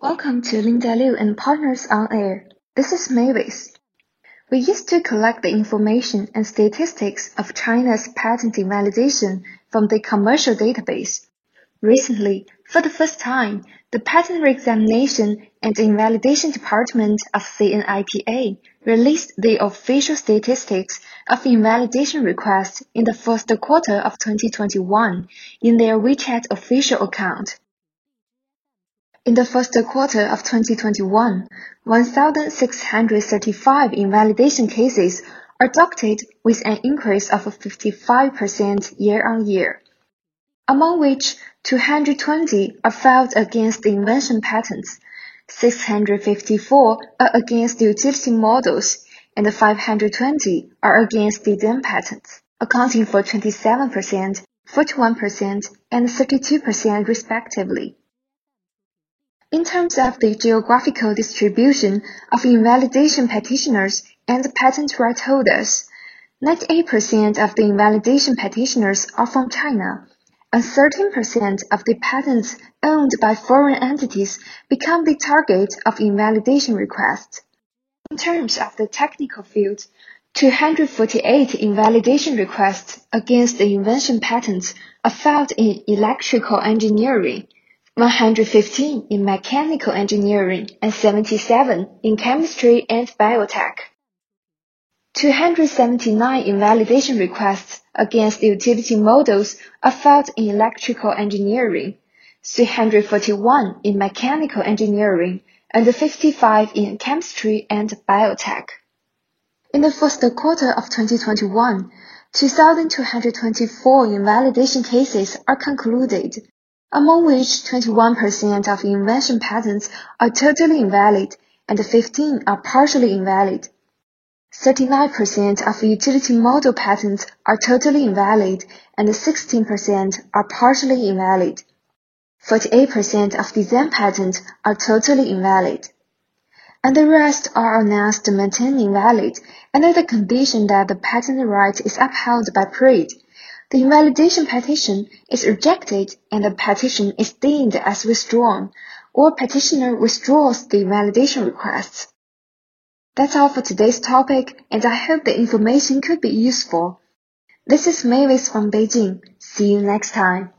Welcome to Linda Liu and Partners on Air. This is Mavis. We used to collect the information and statistics of China's patent invalidation from the commercial database. Recently, for the first time, the Patent Reexamination and Invalidation Department of CNIPA released the official statistics of invalidation requests in the first quarter of 2021 in their WeChat official account. In the first quarter of 2021, 1,635 invalidation cases are documented with an increase of 55% year-on-year, among which 220 are filed against invention patents, 654 are against the utility models, and 520 are against the then patents, accounting for 27%, 41%, and 32% respectively. In terms of the geographical distribution of invalidation petitioners and patent right holders, 98% of the invalidation petitioners are from China, and 13% of the patents owned by foreign entities become the target of invalidation requests. In terms of the technical field, 248 invalidation requests against the invention patents are filed in electrical engineering, 115 in mechanical engineering, and 77 in chemistry and biotech. 279 invalidation requests against utility models are filed in electrical engineering, 341 in mechanical engineering, and 55 in chemistry and biotech. In the first quarter of 2021, 2,224 invalidation cases are concluded, among which 21% of invention patents are totally invalid and 15 are partially invalid. 39% of utility model patents are totally invalid and 16% are partially invalid. 48% of design patents are totally invalid. And the rest are announced to maintain invalid under the condition that the patent right is upheld by PRID. The invalidation petition is rejected and the petition is deemed as withdrawn, or petitioner withdraws the invalidation request. That's all for today's topic, and I hope the information could be useful. This is Mavis from Beijing. See you next time.